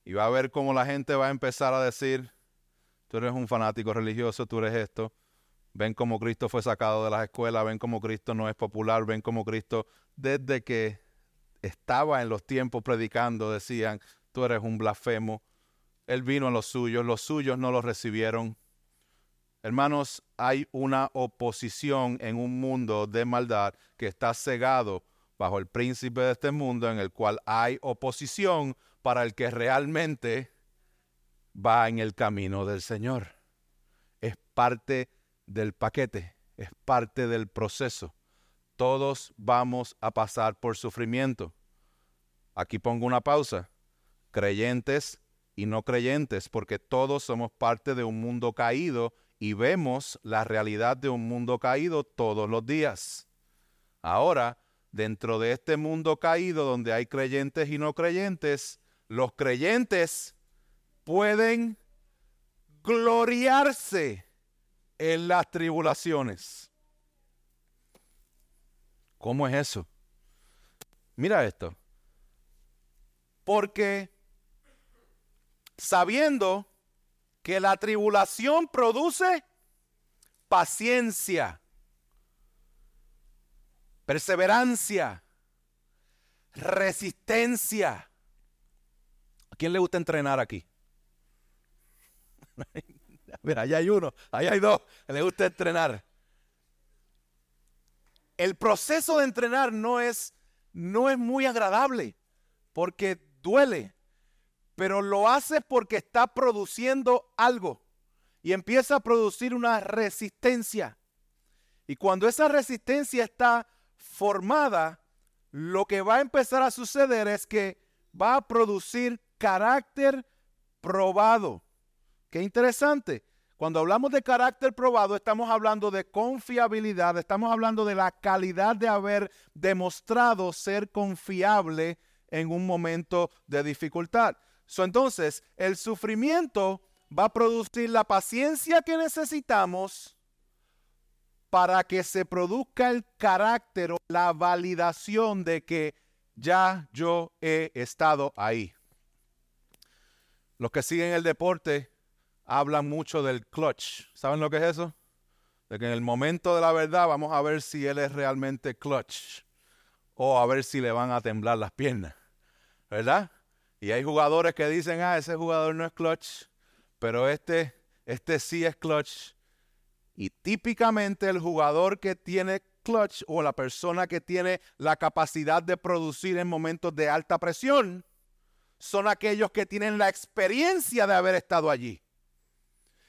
y va a ver cómo la gente va a empezar a decir, tú eres un fanático religioso, tú eres esto. Ven cómo Cristo fue sacado de las escuelas, ven cómo Cristo no es popular, ven cómo Cristo desde que estaba en los tiempos predicando decían, tú eres un blasfemo, él vino a los suyos, los suyos no lo recibieron. Hermanos, hay una oposición en un mundo de maldad que está cegado bajo el príncipe de este mundo en el cual hay oposición para el que realmente va en el camino del Señor. Es parte del paquete, es parte del proceso. Todos vamos a pasar por sufrimiento. Aquí pongo una pausa. Creyentes y no creyentes, porque todos somos parte de un mundo caído y vemos la realidad de un mundo caído todos los días. Ahora, dentro de este mundo caído donde hay creyentes y no creyentes, los creyentes pueden gloriarse en las tribulaciones. ¿Cómo es eso? Mira esto. Porque sabiendo que la tribulación produce paciencia, perseverancia, resistencia. ¿A quién le gusta entrenar aquí? Mira, allá hay uno, allá hay dos, le gusta entrenar. El proceso de entrenar no es, no es muy agradable porque duele pero lo hace porque está produciendo algo y empieza a producir una resistencia. Y cuando esa resistencia está formada, lo que va a empezar a suceder es que va a producir carácter probado. Qué interesante. Cuando hablamos de carácter probado, estamos hablando de confiabilidad, estamos hablando de la calidad de haber demostrado ser confiable en un momento de dificultad entonces, el sufrimiento va a producir la paciencia que necesitamos para que se produzca el carácter o la validación de que ya yo he estado ahí. Los que siguen el deporte hablan mucho del clutch. ¿Saben lo que es eso? De que en el momento de la verdad vamos a ver si él es realmente clutch o a ver si le van a temblar las piernas. ¿Verdad? Y hay jugadores que dicen, ah, ese jugador no es clutch, pero este, este sí es clutch. Y típicamente el jugador que tiene clutch o la persona que tiene la capacidad de producir en momentos de alta presión son aquellos que tienen la experiencia de haber estado allí.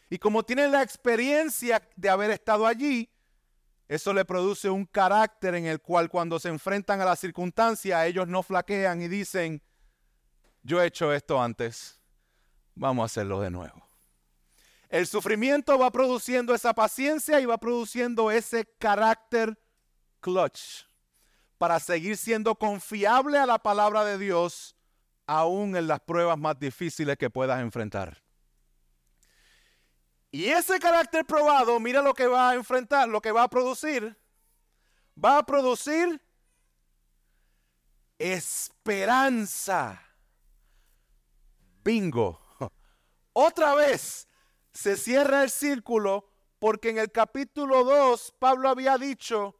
Y como tienen la experiencia de haber estado allí, eso le produce un carácter en el cual cuando se enfrentan a la circunstancia, ellos no flaquean y dicen, yo he hecho esto antes, vamos a hacerlo de nuevo. El sufrimiento va produciendo esa paciencia y va produciendo ese carácter clutch para seguir siendo confiable a la palabra de Dios aún en las pruebas más difíciles que puedas enfrentar. Y ese carácter probado, mira lo que va a enfrentar, lo que va a producir. Va a producir esperanza. Bingo. Otra vez se cierra el círculo porque en el capítulo 2 Pablo había dicho,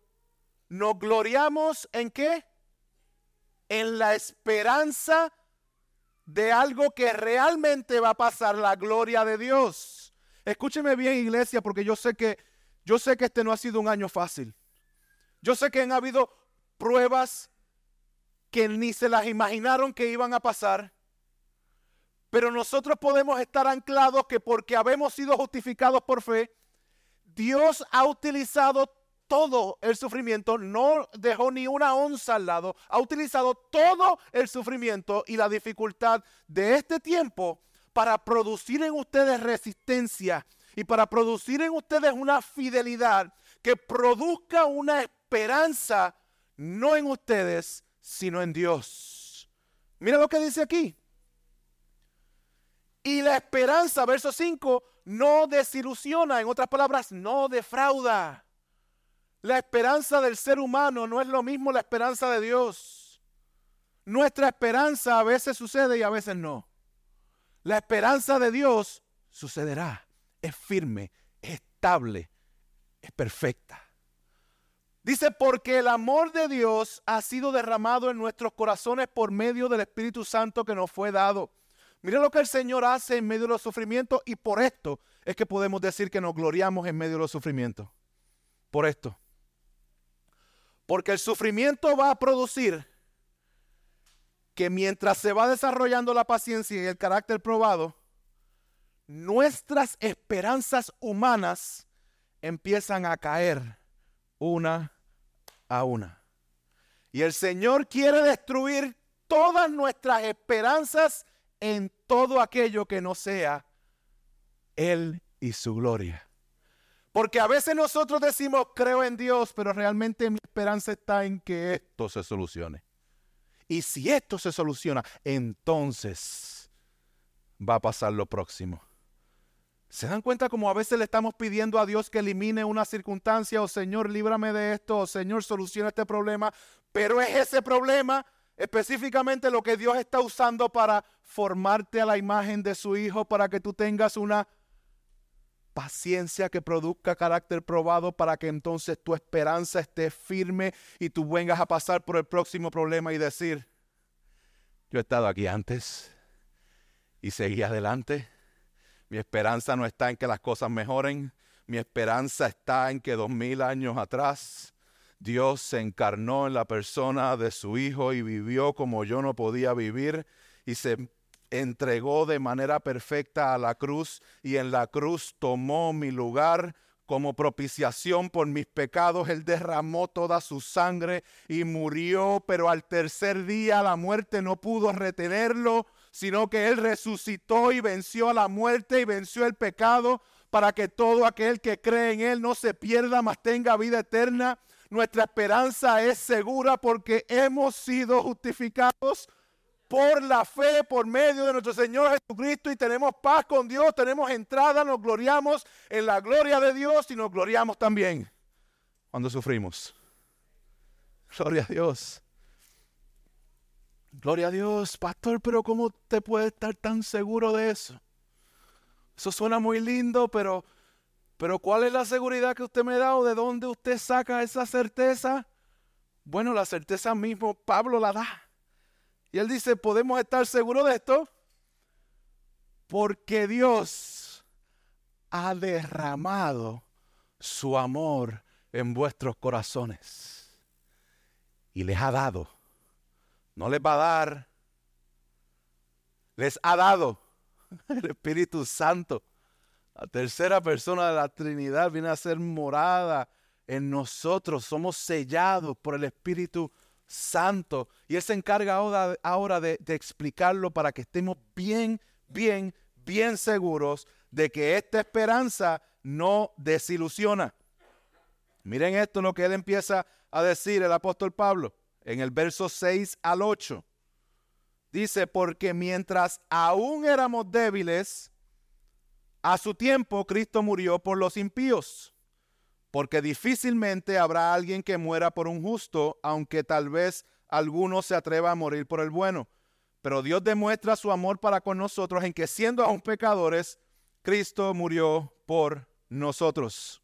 nos gloriamos en qué? En la esperanza de algo que realmente va a pasar, la gloria de Dios. Escúcheme bien, iglesia, porque yo sé que yo sé que este no ha sido un año fácil. Yo sé que han habido pruebas que ni se las imaginaron que iban a pasar. Pero nosotros podemos estar anclados que porque habemos sido justificados por fe, Dios ha utilizado todo el sufrimiento, no dejó ni una onza al lado, ha utilizado todo el sufrimiento y la dificultad de este tiempo para producir en ustedes resistencia y para producir en ustedes una fidelidad que produzca una esperanza no en ustedes, sino en Dios. Mira lo que dice aquí. Y la esperanza, verso 5, no desilusiona, en otras palabras, no defrauda. La esperanza del ser humano no es lo mismo la esperanza de Dios. Nuestra esperanza a veces sucede y a veces no. La esperanza de Dios sucederá, es firme, es estable, es perfecta. Dice, porque el amor de Dios ha sido derramado en nuestros corazones por medio del Espíritu Santo que nos fue dado. Mira lo que el Señor hace en medio de los sufrimientos y por esto es que podemos decir que nos gloriamos en medio de los sufrimientos. Por esto. Porque el sufrimiento va a producir que mientras se va desarrollando la paciencia y el carácter probado, nuestras esperanzas humanas empiezan a caer una a una. Y el Señor quiere destruir todas nuestras esperanzas en todo aquello que no sea Él y su gloria. Porque a veces nosotros decimos, creo en Dios, pero realmente mi esperanza está en que esto se solucione. Y si esto se soluciona, entonces va a pasar lo próximo. ¿Se dan cuenta como a veces le estamos pidiendo a Dios que elimine una circunstancia o Señor, líbrame de esto o Señor, soluciona este problema? Pero es ese problema específicamente lo que Dios está usando para formarte a la imagen de su Hijo, para que tú tengas una paciencia que produzca carácter probado para que entonces tu esperanza esté firme y tú vengas a pasar por el próximo problema y decir, yo he estado aquí antes y seguí adelante. Mi esperanza no está en que las cosas mejoren, mi esperanza está en que dos mil años atrás Dios se encarnó en la persona de su Hijo y vivió como yo no podía vivir y se entregó de manera perfecta a la cruz y en la cruz tomó mi lugar como propiciación por mis pecados. Él derramó toda su sangre y murió, pero al tercer día la muerte no pudo retenerlo, sino que Él resucitó y venció a la muerte y venció el pecado para que todo aquel que cree en Él no se pierda, mas tenga vida eterna. Nuestra esperanza es segura porque hemos sido justificados por la fe, por medio de nuestro Señor Jesucristo y tenemos paz con Dios, tenemos entrada, nos gloriamos en la gloria de Dios y nos gloriamos también cuando sufrimos. Gloria a Dios. Gloria a Dios, pastor, pero ¿cómo te puede estar tan seguro de eso? Eso suena muy lindo, pero, pero ¿cuál es la seguridad que usted me da o de dónde usted saca esa certeza? Bueno, la certeza mismo Pablo la da. Y él dice, ¿podemos estar seguros de esto? Porque Dios ha derramado su amor en vuestros corazones. Y les ha dado. No les va a dar. Les ha dado el Espíritu Santo. La tercera persona de la Trinidad viene a ser morada en nosotros. Somos sellados por el Espíritu Santo. Y Él se encarga ahora, de, de explicarlo para que estemos bien, bien, bien seguros de que esta esperanza no desilusiona. Miren esto lo que Él empieza a decir el apóstol Pablo en el verso 6 al 8. Dice, porque mientras aún éramos débiles, a su tiempo Cristo murió por los impíos porque difícilmente habrá alguien que muera por un justo, aunque tal vez alguno se atreva a morir por el bueno. Pero Dios demuestra su amor para con nosotros en que siendo aún pecadores, Cristo murió por nosotros.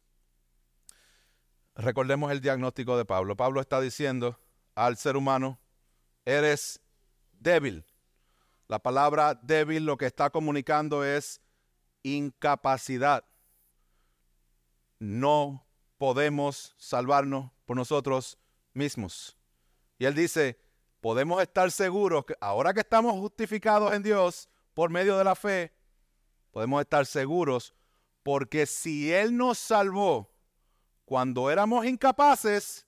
Recordemos el diagnóstico de Pablo. Pablo está diciendo al ser humano, eres débil. La palabra débil lo que está comunicando es incapacidad. No podemos salvarnos por nosotros mismos. Y él dice, podemos estar seguros que ahora que estamos justificados en Dios por medio de la fe, podemos estar seguros Porque si Él nos salvó cuando éramos incapaces,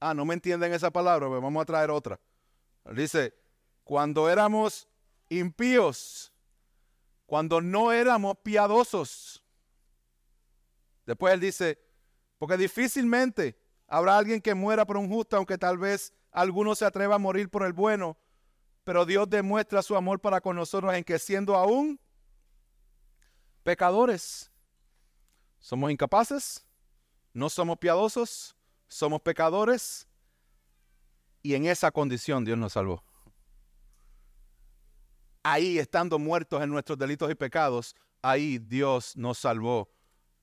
ah, no me entienden esa palabra, pero vamos a traer otra. Dice, cuando éramos impíos, cuando no éramos piadosos. Después él dice, porque difícilmente habrá alguien que muera por un justo, aunque tal vez alguno se atreva a morir por el bueno, pero Dios demuestra su amor para con nosotros en que siendo aún pecadores, somos incapaces, no somos piadosos, somos pecadores, y en esa condición Dios nos salvó. Ahí, estando muertos en nuestros delitos y pecados, ahí Dios nos salvó.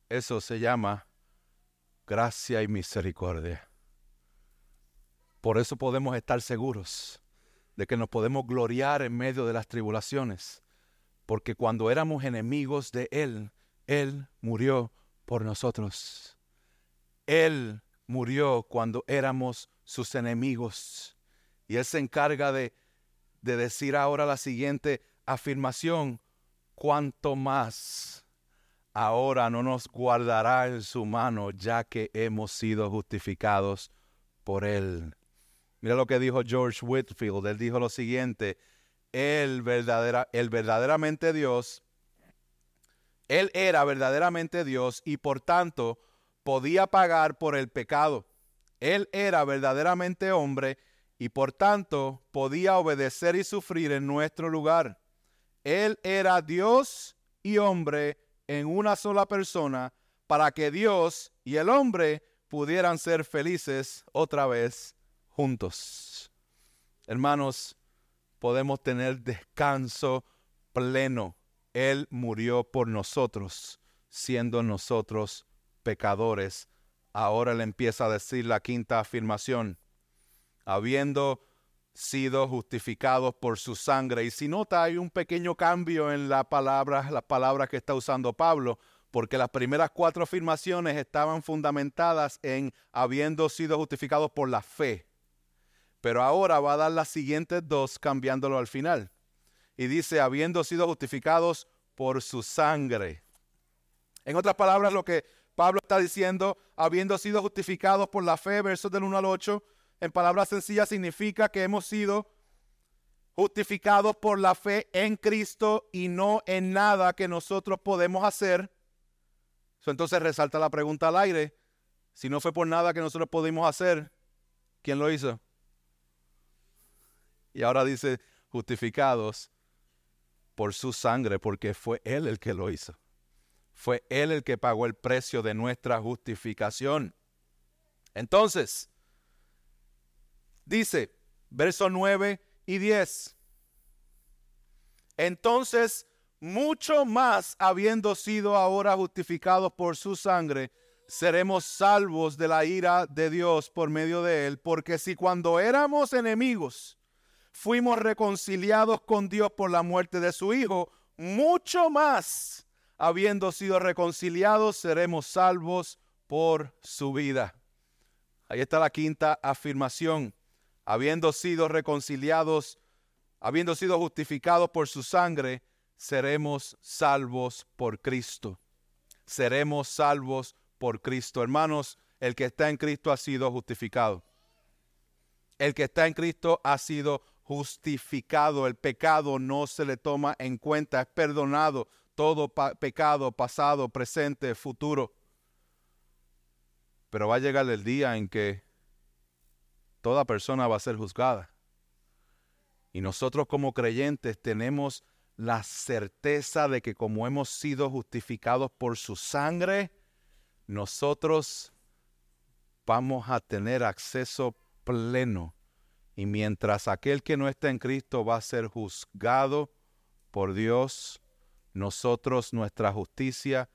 Eso se llama gracia y misericordia. Por eso podemos estar seguros de que nos podemos gloriar en medio de las tribulaciones, porque cuando éramos enemigos de Él, Él murió por nosotros. Él murió cuando éramos sus enemigos. Y Él se encarga de, de decir ahora la siguiente afirmación, cuanto más ahora no nos guardará en su mano, ya que hemos sido justificados por Él. Mira lo que dijo George Whitfield. Él dijo lo siguiente, él, verdadera, el verdaderamente Dios, Él era verdaderamente Dios y por tanto podía pagar por el pecado. Él era verdaderamente hombre y por tanto podía obedecer y sufrir en nuestro lugar. Él era Dios y hombre en una sola persona para que Dios y el hombre pudieran ser felices otra vez juntos. Hermanos, podemos tener descanso pleno. Él murió por nosotros, siendo nosotros pecadores. Ahora le empieza a decir la quinta afirmación. Habiendo sido justificados por su sangre. Y si nota, hay un pequeño cambio en la palabra, las palabras que está usando Pablo, porque las primeras cuatro afirmaciones estaban fundamentadas en habiendo sido justificados por la fe. Pero ahora va a dar las siguientes dos cambiándolo al final. Y dice, habiendo sido justificados por su sangre. En otras palabras, lo que Pablo está diciendo, habiendo sido justificados por la fe, versos del 1 al 8, en palabras sencillas significa que hemos sido justificados por la fe en Cristo y no en nada que nosotros podemos hacer. entonces resalta la pregunta al aire. Si no fue por nada que nosotros pudimos hacer, ¿quién lo hizo? Y ahora dice justificados por su sangre, porque fue Él el que lo hizo. Fue Él el que pagó el precio de nuestra justificación. Entonces, Dice, verso 9 y 10. Entonces, mucho más habiendo sido ahora justificados por su sangre, seremos salvos de la ira de Dios por medio de él, porque si cuando éramos enemigos fuimos reconciliados con Dios por la muerte de su Hijo, mucho más habiendo sido reconciliados seremos salvos por su vida. Ahí está la quinta afirmación habiendo sido reconciliados, habiendo sido justificados por su sangre, seremos salvos por Cristo. Seremos salvos por Cristo. Hermanos, el que está en Cristo ha sido justificado. El que está en Cristo ha sido justificado. El pecado no se le toma en cuenta, es perdonado. Todo pecado, pasado, presente, futuro. Pero va a llegar el día en que toda persona va a ser juzgada. Y nosotros como creyentes tenemos la certeza de que como hemos sido justificados por su sangre, nosotros vamos a tener acceso pleno. Y mientras aquel que no está en Cristo va a ser juzgado por Dios, nosotros nuestra justicia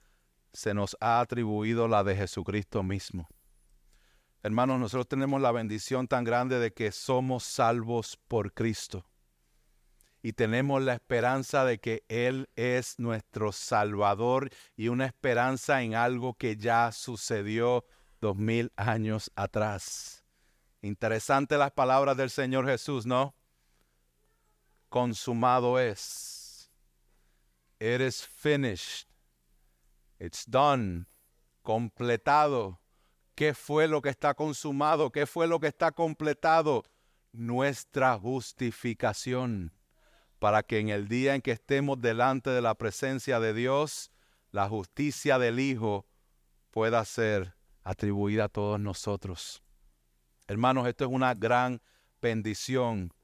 se nos ha atribuido la de Jesucristo mismo. Hermanos, nosotros tenemos la bendición tan grande de que somos salvos por Cristo. Y tenemos la esperanza de que Él es nuestro Salvador y una esperanza en algo que ya sucedió dos mil años atrás. Interesante las palabras del Señor Jesús, ¿no? Consumado es. It is finished. It's done. Completado. ¿Qué fue lo que está consumado? ¿Qué fue lo que está completado? Nuestra justificación. Para que en el día en que estemos delante de la presencia de Dios, la justicia del Hijo pueda ser atribuida a todos nosotros. Hermanos, esto es una gran bendición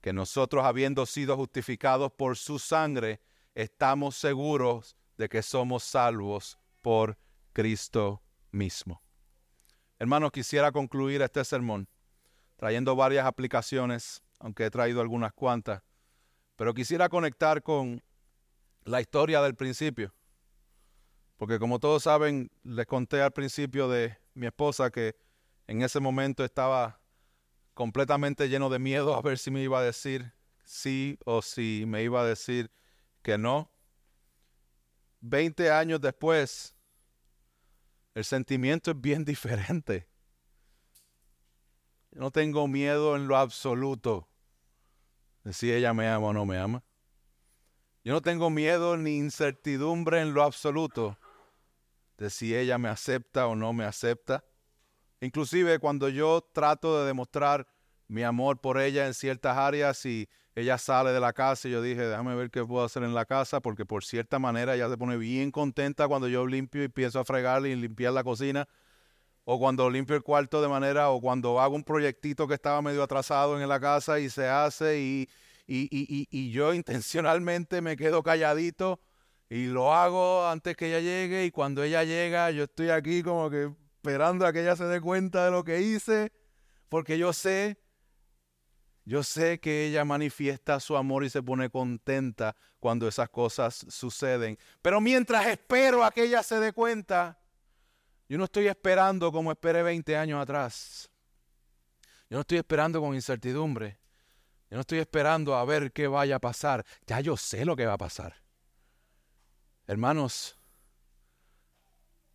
que nosotros habiendo sido justificados por su sangre, estamos seguros de que somos salvos por Cristo mismo. Hermanos, quisiera concluir este sermón trayendo varias aplicaciones, aunque he traído algunas cuantas, pero quisiera conectar con la historia del principio. Porque como todos saben, les conté al principio de mi esposa que en ese momento estaba completamente lleno de miedo a ver si me iba a decir sí o si me iba a decir que no. Veinte años después, el sentimiento es bien diferente. no tengo miedo en lo absoluto de si ella me ama o no me ama. Yo no tengo miedo ni incertidumbre en lo absoluto de si ella me acepta o no me acepta. Inclusive cuando yo trato de demostrar mi amor por ella en ciertas áreas y ella sale de la casa y yo dije, déjame ver qué puedo hacer en la casa, porque por cierta manera ella se pone bien contenta cuando yo limpio y empiezo a fregar y limpiar la cocina, o cuando limpio el cuarto de manera, o cuando hago un proyectito que estaba medio atrasado en la casa y se hace y, y, y, y yo intencionalmente me quedo calladito y lo hago antes que ella llegue y cuando ella llega yo estoy aquí como que esperando a que ella se dé cuenta de lo que hice, porque yo sé, yo sé que ella manifiesta su amor y se pone contenta cuando esas cosas suceden. Pero mientras espero a que ella se dé cuenta, yo no estoy esperando como esperé 20 años atrás. Yo no estoy esperando con incertidumbre. Yo no estoy esperando a ver qué vaya a pasar. Ya yo sé lo que va a pasar. Hermanos,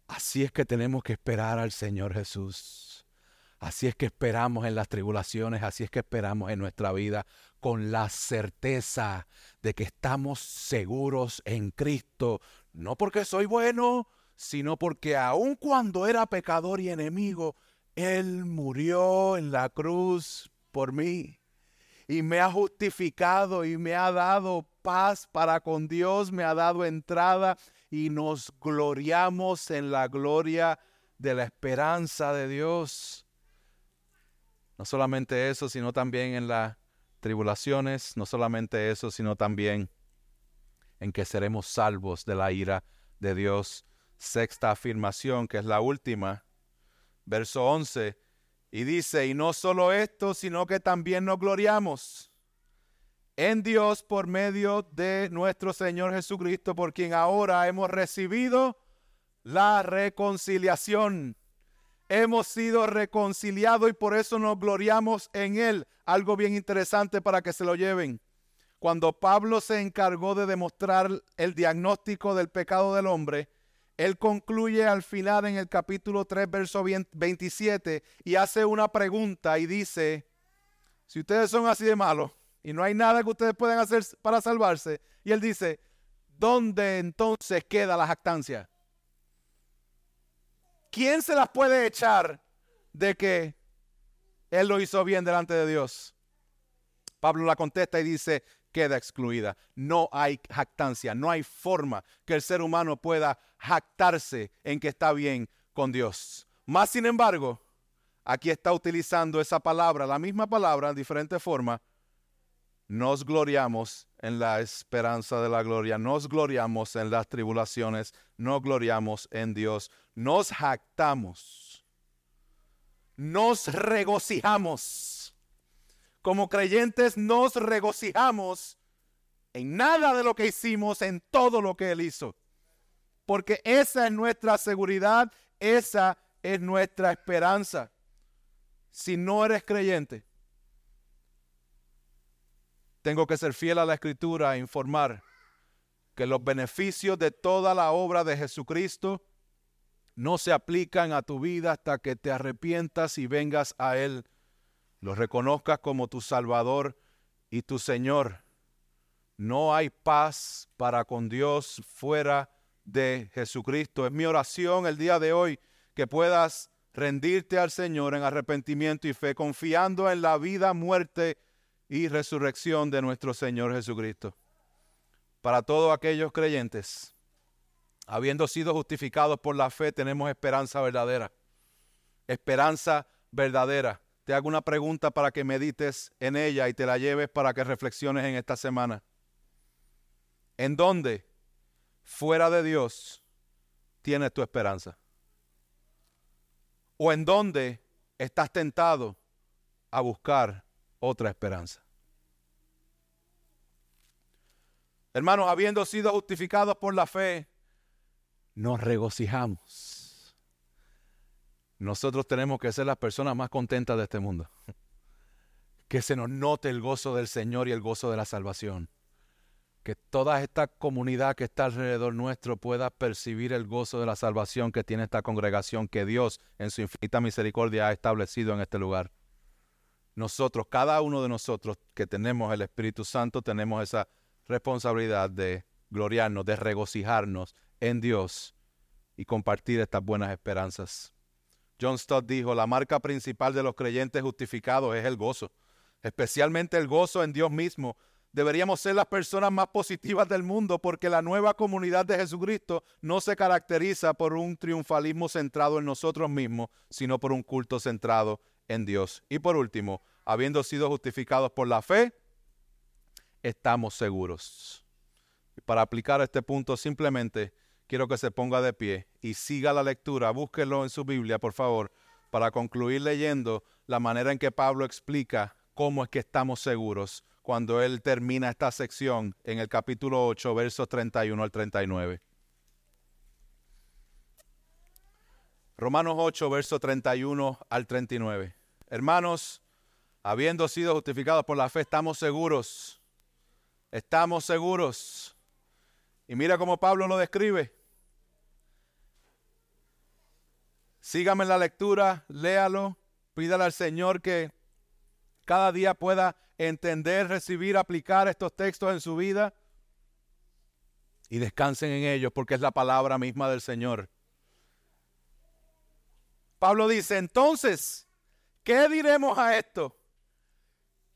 Así es que tenemos que esperar al Señor Jesús. Así es que esperamos en las tribulaciones, así es que esperamos en nuestra vida con la certeza de que estamos seguros en Cristo, no porque soy bueno, sino porque aun cuando era pecador y enemigo, Él murió en la cruz por mí y me ha justificado y me ha dado paz para con Dios, me ha dado entrada y nos gloriamos en la gloria de la esperanza de Dios. No solamente eso, sino también en las tribulaciones, no solamente eso, sino también en que seremos salvos de la ira de Dios. Sexta afirmación, que es la última, verso 11, y dice, y no solo esto, sino que también nos gloriamos en Dios por medio de nuestro Señor Jesucristo, por quien ahora hemos recibido la reconciliación. Hemos sido reconciliados y por eso nos gloriamos en Él. Algo bien interesante para que se lo lleven. Cuando Pablo se encargó de demostrar el diagnóstico del pecado del hombre, él concluye al final en el capítulo 3, verso 27, y hace una pregunta y dice, si ustedes son así de malos, y no hay nada que ustedes puedan hacer para salvarse. Y él dice, ¿dónde entonces queda la jactancia? ¿Quién se las puede echar de que él lo hizo bien delante de Dios? Pablo la contesta y dice, queda excluida. No hay jactancia, no hay forma que el ser humano pueda jactarse en que está bien con Dios. Más sin embargo, aquí está utilizando esa palabra, la misma palabra, en diferente forma, nos gloriamos en la esperanza de la gloria, nos gloriamos en las tribulaciones, nos gloriamos en Dios, nos jactamos, nos regocijamos. Como creyentes nos regocijamos en nada de lo que hicimos, en todo lo que Él hizo. Porque esa es nuestra seguridad, esa es nuestra esperanza. Si no eres creyente, tengo que ser fiel a la escritura e informar que los beneficios de toda la obra de Jesucristo no se aplican a tu vida hasta que te arrepientas y vengas a Él, lo reconozcas como tu Salvador y tu Señor. No hay paz para con Dios fuera de Jesucristo. Es mi oración el día de hoy que puedas rendirte al Señor en arrepentimiento y fe, confiando en la vida, muerte y resurrección de nuestro Señor Jesucristo. Para todos aquellos creyentes, habiendo sido justificados por la fe, tenemos esperanza verdadera. Esperanza verdadera. Te hago una pregunta para que medites en ella y te la lleves para que reflexiones en esta semana. ¿En dónde, fuera de Dios, tienes tu esperanza? ¿O en dónde estás tentado a buscar otra esperanza? Hermanos, habiendo sido justificados por la fe, nos regocijamos. Nosotros tenemos que ser las personas más contentas de este mundo. Que se nos note el gozo del Señor y el gozo de la salvación. Que toda esta comunidad que está alrededor nuestro pueda percibir el gozo de la salvación que tiene esta congregación que Dios en su infinita misericordia ha establecido en este lugar. Nosotros, cada uno de nosotros que tenemos el Espíritu Santo, tenemos esa responsabilidad de gloriarnos, de regocijarnos en Dios y compartir estas buenas esperanzas. John Stott dijo, la marca principal de los creyentes justificados es el gozo, especialmente el gozo en Dios mismo. Deberíamos ser las personas más positivas del mundo porque la nueva comunidad de Jesucristo no se caracteriza por un triunfalismo centrado en nosotros mismos, sino por un culto centrado en Dios. Y por último, habiendo sido justificados por la fe, estamos seguros. Para aplicar este punto simplemente quiero que se ponga de pie y siga la lectura, búsquelo en su Biblia, por favor, para concluir leyendo la manera en que Pablo explica cómo es que estamos seguros cuando él termina esta sección en el capítulo 8, versos 31 al 39. Romanos 8, versos 31 al 39. Hermanos, habiendo sido justificados por la fe, estamos seguros Estamos seguros. Y mira cómo Pablo lo describe. Sígame en la lectura, léalo, pídale al Señor que cada día pueda entender, recibir, aplicar estos textos en su vida y descansen en ellos porque es la palabra misma del Señor. Pablo dice, entonces, ¿qué diremos a esto?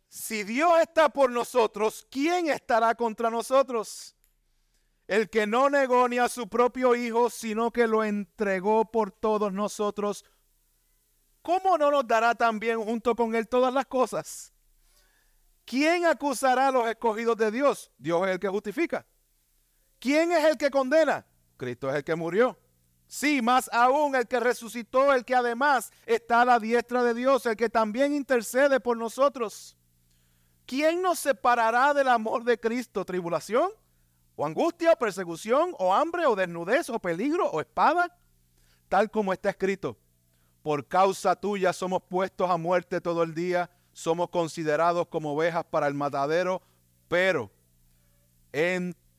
Si Dios está por nosotros, ¿quién estará contra nosotros? El que no negó ni a su propio Hijo, sino que lo entregó por todos nosotros, ¿cómo no nos dará también junto con Él todas las cosas? ¿Quién acusará a los escogidos de Dios? Dios es el que justifica. ¿Quién es el que condena? Cristo es el que murió. Sí, más aún el que resucitó, el que además está a la diestra de Dios, el que también intercede por nosotros. ¿quién nos separará del amor de Cristo? ¿Tribulación? ¿O angustia, o persecución, o hambre, o desnudez, o peligro, o espada? Tal como está escrito, por causa tuya somos puestos a muerte todo el día, somos considerados como ovejas para el matadero, pero en